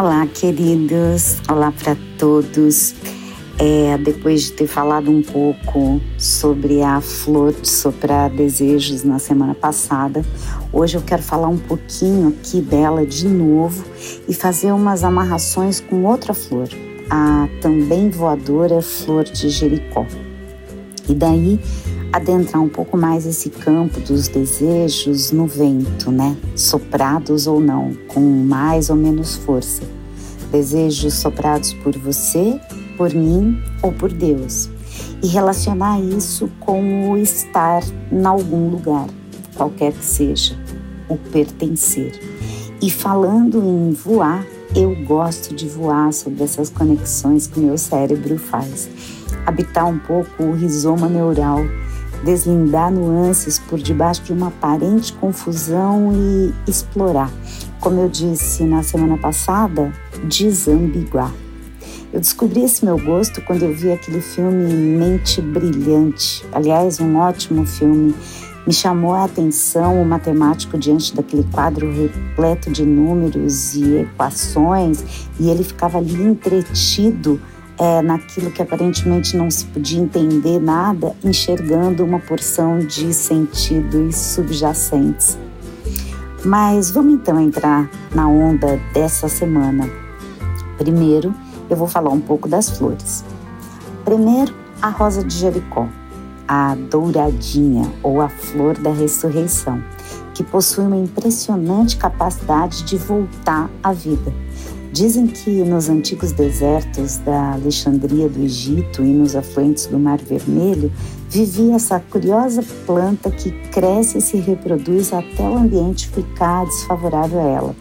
Olá, queridos. Olá para todos. É, depois de ter falado um pouco sobre a flor de soprar desejos na semana passada, hoje eu quero falar um pouquinho aqui dela de novo e fazer umas amarrações com outra flor, a também voadora flor de Jericó. E daí adentrar um pouco mais esse campo dos desejos no vento, né? Soprados ou não, com mais ou menos força. Desejos soprados por você, por mim ou por Deus. E relacionar isso com o estar em algum lugar, qualquer que seja, o pertencer. E falando em voar, eu gosto de voar sobre essas conexões que meu cérebro faz. Habitar um pouco o rizoma neural deslindar nuances por debaixo de uma aparente confusão e explorar, como eu disse na semana passada, desambiguar. Eu descobri esse meu gosto quando eu vi aquele filme Mente Brilhante. Aliás, um ótimo filme. Me chamou a atenção o matemático diante daquele quadro repleto de números e equações, e ele ficava ali entretido é, naquilo que aparentemente não se podia entender nada, enxergando uma porção de sentidos subjacentes. Mas vamos então entrar na onda dessa semana. Primeiro, eu vou falar um pouco das flores. Primeiro, a rosa de Jericó, a douradinha ou a flor da ressurreição, que possui uma impressionante capacidade de voltar à vida Dizem que nos antigos desertos da Alexandria do Egito e nos afluentes do Mar Vermelho vivia essa curiosa planta que cresce e se reproduz até o ambiente ficar desfavorável a ela.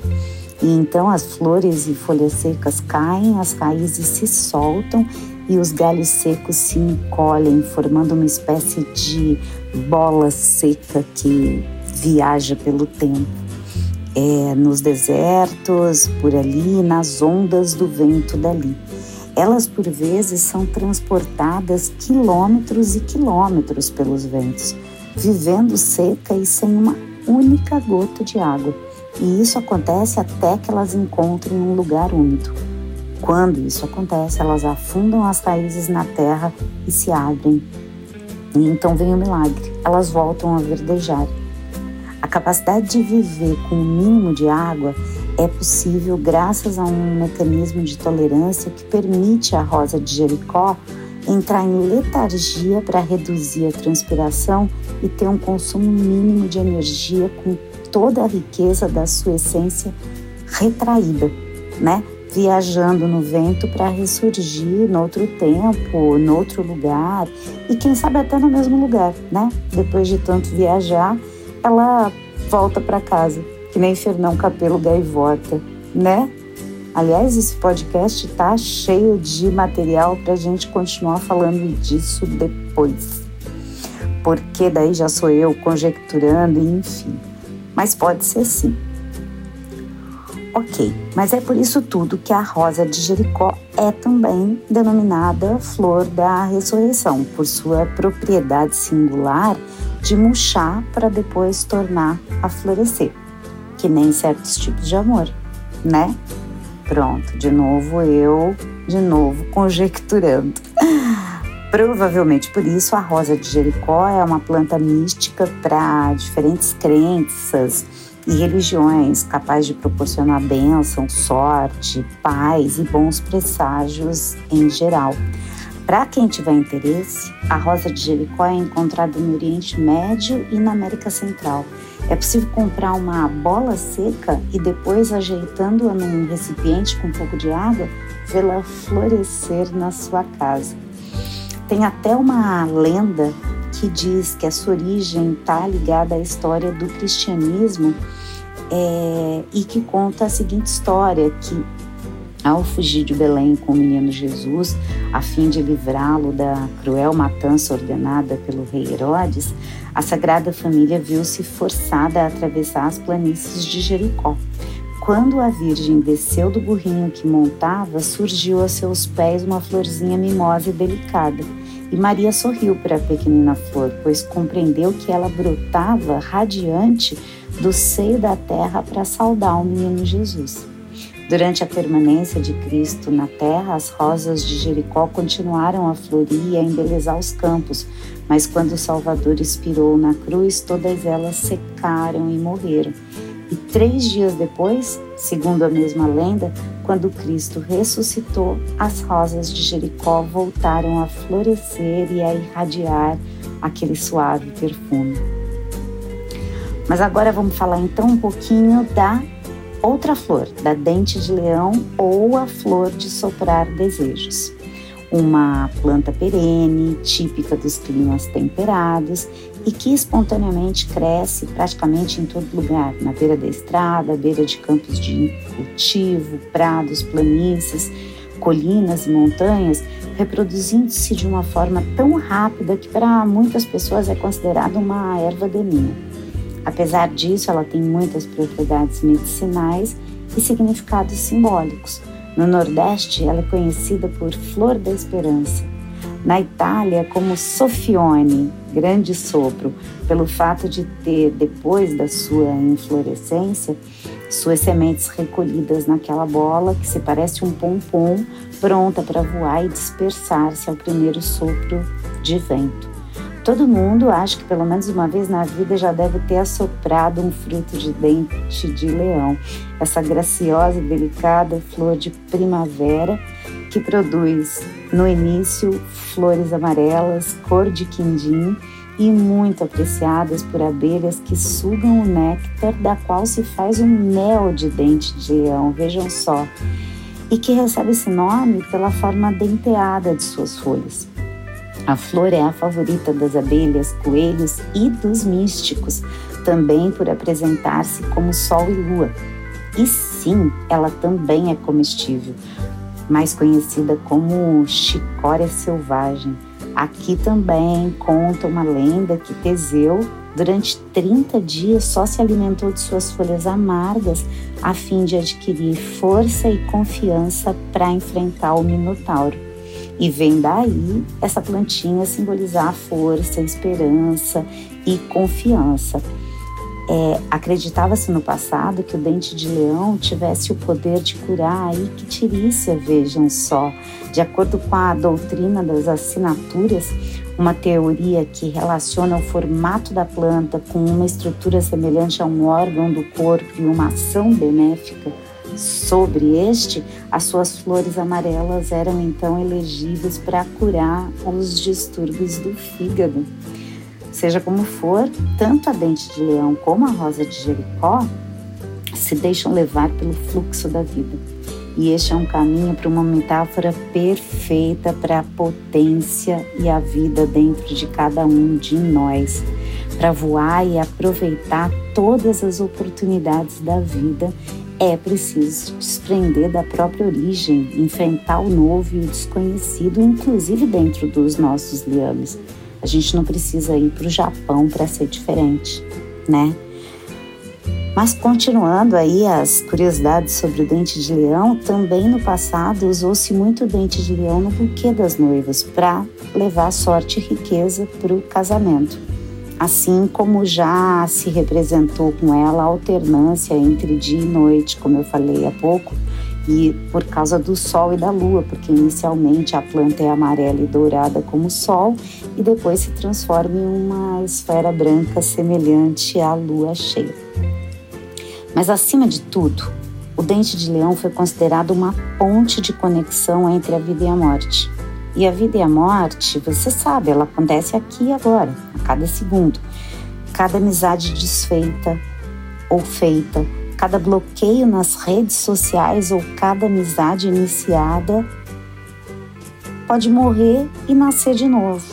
E então as flores e folhas secas caem, as raízes se soltam e os galhos secos se encolhem, formando uma espécie de bola seca que viaja pelo tempo é, nos desertos, por ali, nas ondas do vento dali. Elas, por vezes, são transportadas quilômetros e quilômetros pelos ventos, vivendo seca e sem uma única gota de água. E isso acontece até que elas encontrem um lugar úmido. Quando isso acontece, elas afundam as raízes na terra e se abrem. E então vem o milagre, elas voltam a verdejar. A capacidade de viver com o mínimo de água é possível graças a um mecanismo de tolerância que permite à rosa de Jericó entrar em letargia para reduzir a transpiração e ter um consumo mínimo de energia com toda a riqueza da sua essência retraída, né? Viajando no vento para ressurgir no outro tempo, no outro lugar e quem sabe até no mesmo lugar, né? Depois de tanto viajar ela volta para casa, que nem Fernão Capelo Gaivota, né? Aliás, esse podcast tá cheio de material para a gente continuar falando disso depois. Porque daí já sou eu conjecturando, enfim. Mas pode ser sim. Ok, mas é por isso tudo que a rosa de Jericó é também denominada flor da ressurreição, por sua propriedade singular de murchar para depois tornar a florescer, que nem certos tipos de amor, né? Pronto, de novo eu, de novo conjecturando. Provavelmente por isso a rosa de Jericó é uma planta mística para diferentes crenças e religiões, capaz de proporcionar bênção, sorte, paz e bons presságios em geral. Para quem tiver interesse, a rosa de Jericó é encontrada no Oriente Médio e na América Central. É possível comprar uma bola seca e depois, ajeitando-a num recipiente com um pouco de água, vê-la florescer na sua casa. Tem até uma lenda que diz que a sua origem está ligada à história do cristianismo é, e que conta a seguinte história, que ao fugir de Belém com o menino Jesus, a fim de livrá-lo da cruel matança ordenada pelo rei Herodes, a Sagrada Família viu-se forçada a atravessar as planícies de Jericó. Quando a Virgem desceu do burrinho que montava, surgiu a seus pés uma florzinha mimosa e delicada. E Maria sorriu para a pequenina flor, pois compreendeu que ela brotava radiante do seio da terra para saudar o menino Jesus. Durante a permanência de Cristo na terra, as rosas de Jericó continuaram a florir e a embelezar os campos, mas quando o Salvador expirou na cruz, todas elas secaram e morreram. E três dias depois, segundo a mesma lenda, quando Cristo ressuscitou, as rosas de Jericó voltaram a florescer e a irradiar aquele suave perfume. Mas agora vamos falar então um pouquinho da outra flor, da dente de leão ou a flor de soprar desejos. Uma planta perene, típica dos climas temperados e que espontaneamente cresce praticamente em todo lugar, na beira da estrada, beira de campos de cultivo, prados, planícies, colinas e montanhas, reproduzindo-se de uma forma tão rápida que para muitas pessoas é considerada uma erva daninha. Apesar disso, ela tem muitas propriedades medicinais e significados simbólicos. No Nordeste, ela é conhecida por Flor da Esperança. Na Itália, como Sofione, grande sopro, pelo fato de ter, depois da sua inflorescência, suas sementes recolhidas naquela bola que se parece um pompom, pronta para voar e dispersar-se ao primeiro sopro de vento. Todo mundo, acho que pelo menos uma vez na vida, já deve ter assoprado um fruto de dente de leão. Essa graciosa e delicada flor de primavera que produz, no início, flores amarelas, cor de quindim e muito apreciadas por abelhas que sugam o néctar da qual se faz um mel de dente de leão. Vejam só. E que recebe esse nome pela forma denteada de suas folhas. A flor é a favorita das abelhas, coelhos e dos místicos, também por apresentar-se como sol e lua. E sim, ela também é comestível, mais conhecida como chicória selvagem. Aqui também conta uma lenda que Teseu, durante 30 dias, só se alimentou de suas folhas amargas a fim de adquirir força e confiança para enfrentar o Minotauro. E vem daí essa plantinha simbolizar força, esperança e confiança. É, Acreditava-se no passado que o dente de leão tivesse o poder de curar a ictirícia, vejam só. De acordo com a doutrina das assinaturas, uma teoria que relaciona o formato da planta com uma estrutura semelhante a um órgão do corpo e uma ação benéfica Sobre este, as suas flores amarelas eram então elegíveis para curar os distúrbios do fígado. Seja como for, tanto a dente de leão como a rosa de Jericó se deixam levar pelo fluxo da vida. E este é um caminho para uma metáfora perfeita para a potência e a vida dentro de cada um de nós, para voar e aproveitar todas as oportunidades da vida é preciso desprender da própria origem, enfrentar o novo e o desconhecido, inclusive dentro dos nossos liames. A gente não precisa ir para o Japão para ser diferente, né? Mas continuando aí as curiosidades sobre o dente de leão, também no passado usou-se muito o dente de leão no buquê das noivas para levar sorte e riqueza para o casamento assim como já se representou com ela a alternância entre dia e noite, como eu falei há pouco, e por causa do sol e da lua, porque inicialmente a planta é amarela e dourada como o sol e depois se transforma em uma esfera branca semelhante à lua cheia. Mas acima de tudo, o dente de leão foi considerado uma ponte de conexão entre a vida e a morte. E a vida e a morte, você sabe, ela acontece aqui e agora, a cada segundo. Cada amizade desfeita ou feita, cada bloqueio nas redes sociais ou cada amizade iniciada pode morrer e nascer de novo,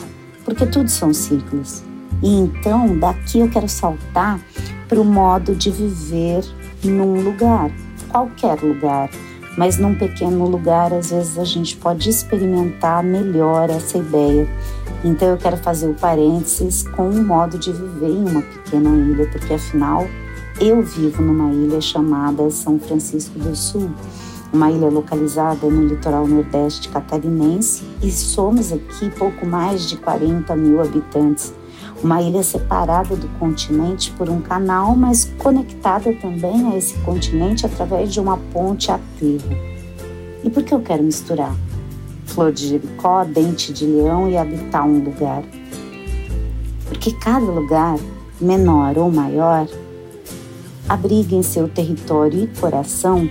porque tudo são ciclos. E então, daqui eu quero saltar para o modo de viver num lugar, qualquer lugar, mas num pequeno lugar, às vezes a gente pode experimentar melhor essa ideia. Então eu quero fazer o parênteses com o modo de viver em uma pequena ilha, porque afinal eu vivo numa ilha chamada São Francisco do Sul, uma ilha localizada no litoral nordeste catarinense, e somos aqui pouco mais de 40 mil habitantes Uma ilha separada do continente por um canal, mas conectada também a esse continente através de uma ponte a terra. E por que eu quero misturar? Flor de Jericó, dente de leão e habitar um lugar. Porque cada lugar, menor ou maior, abriga em seu território e coração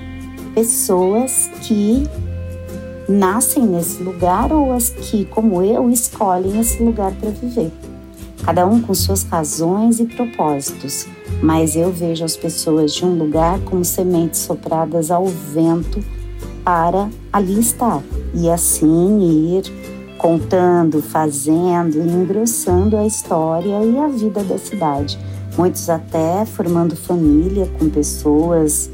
pessoas que nascem nesse lugar ou as que, como eu, escolhem esse lugar para viver. Cada um com suas razões e propósitos, mas eu vejo as pessoas de um lugar como sementes sopradas ao vento para ali estar e assim ir contando, fazendo engrossando a história e a vida da cidade. Muitos até formando família com pessoas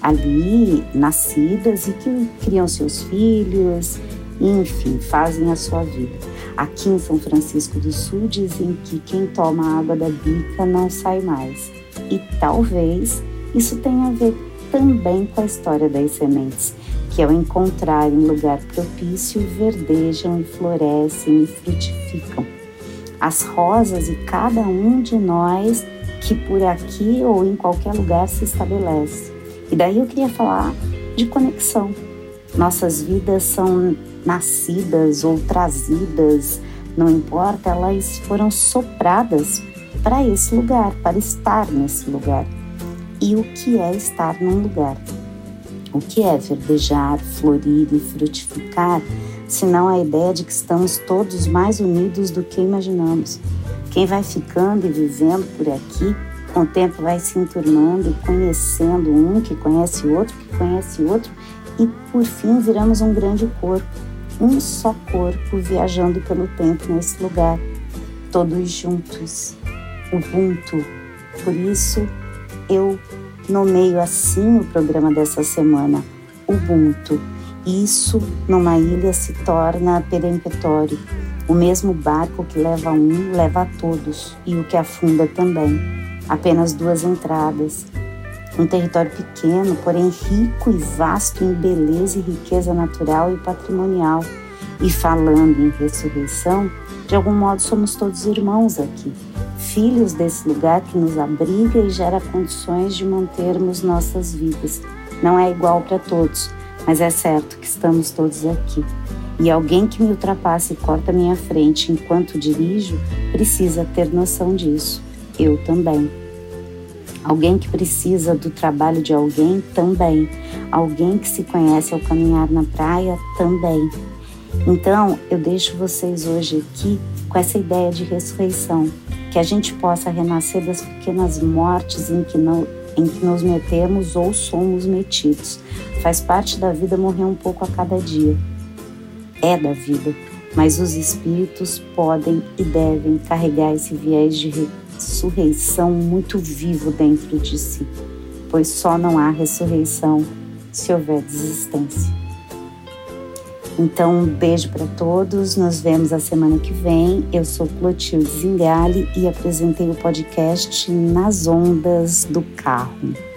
ali nascidas e que criam seus filhos, enfim, fazem a sua vida. Aqui em São Francisco do Sul dizem que quem toma água da bica não sai mais. E talvez isso tenha a ver também com a história das sementes, que ao encontrarem lugar propício verdejam e florescem e frutificam. As rosas e cada um de nós que por aqui ou em qualquer lugar se estabelece e daí eu queria falar de conexão. Nossas vidas são nascidas ou trazidas, não importa, elas foram sopradas para esse lugar, para estar nesse lugar. E o que é estar num lugar? O que é verdejar, florir e frutificar, senão a ideia de que estamos todos mais unidos do que imaginamos? Quem vai ficando e vivendo por aqui com o tempo vai se enturmando e conhecendo um que conhece outro, que conhece outro, e por fim viramos um grande corpo, um só corpo viajando pelo tempo nesse lugar, todos juntos, Ubuntu. Por isso eu nomeio assim o programa dessa semana, Ubuntu. Isso numa ilha se torna peremptório. O mesmo barco que leva um leva a todos e o que afunda também apenas duas entradas. Um território pequeno, porém rico e vasto em beleza e riqueza natural e patrimonial. E falando em ressurreição, de algum modo somos todos irmãos aqui, filhos desse lugar que nos abriga e gera condições de mantermos nossas vidas. Não é igual para todos, mas é certo que estamos todos aqui. E alguém que me ultrapasse e corta minha frente enquanto dirijo precisa ter noção disso. Eu também. Alguém que precisa do trabalho de alguém também. Alguém que se conhece ao caminhar na praia também. Então, eu deixo vocês hoje aqui com essa ideia de ressurreição, que a gente possa renascer das pequenas mortes em que, não, em que nos metemos ou somos metidos. Faz parte da vida morrer um pouco a cada dia. É da vida, mas os espíritos podem e devem carregar esse viés de ressurreição muito vivo dentro de si, pois só não há ressurreição se houver desistência. Então, um beijo para todos. Nos vemos a semana que vem. Eu sou Clotilde Zingali e apresentei o podcast Nas Ondas do Carro.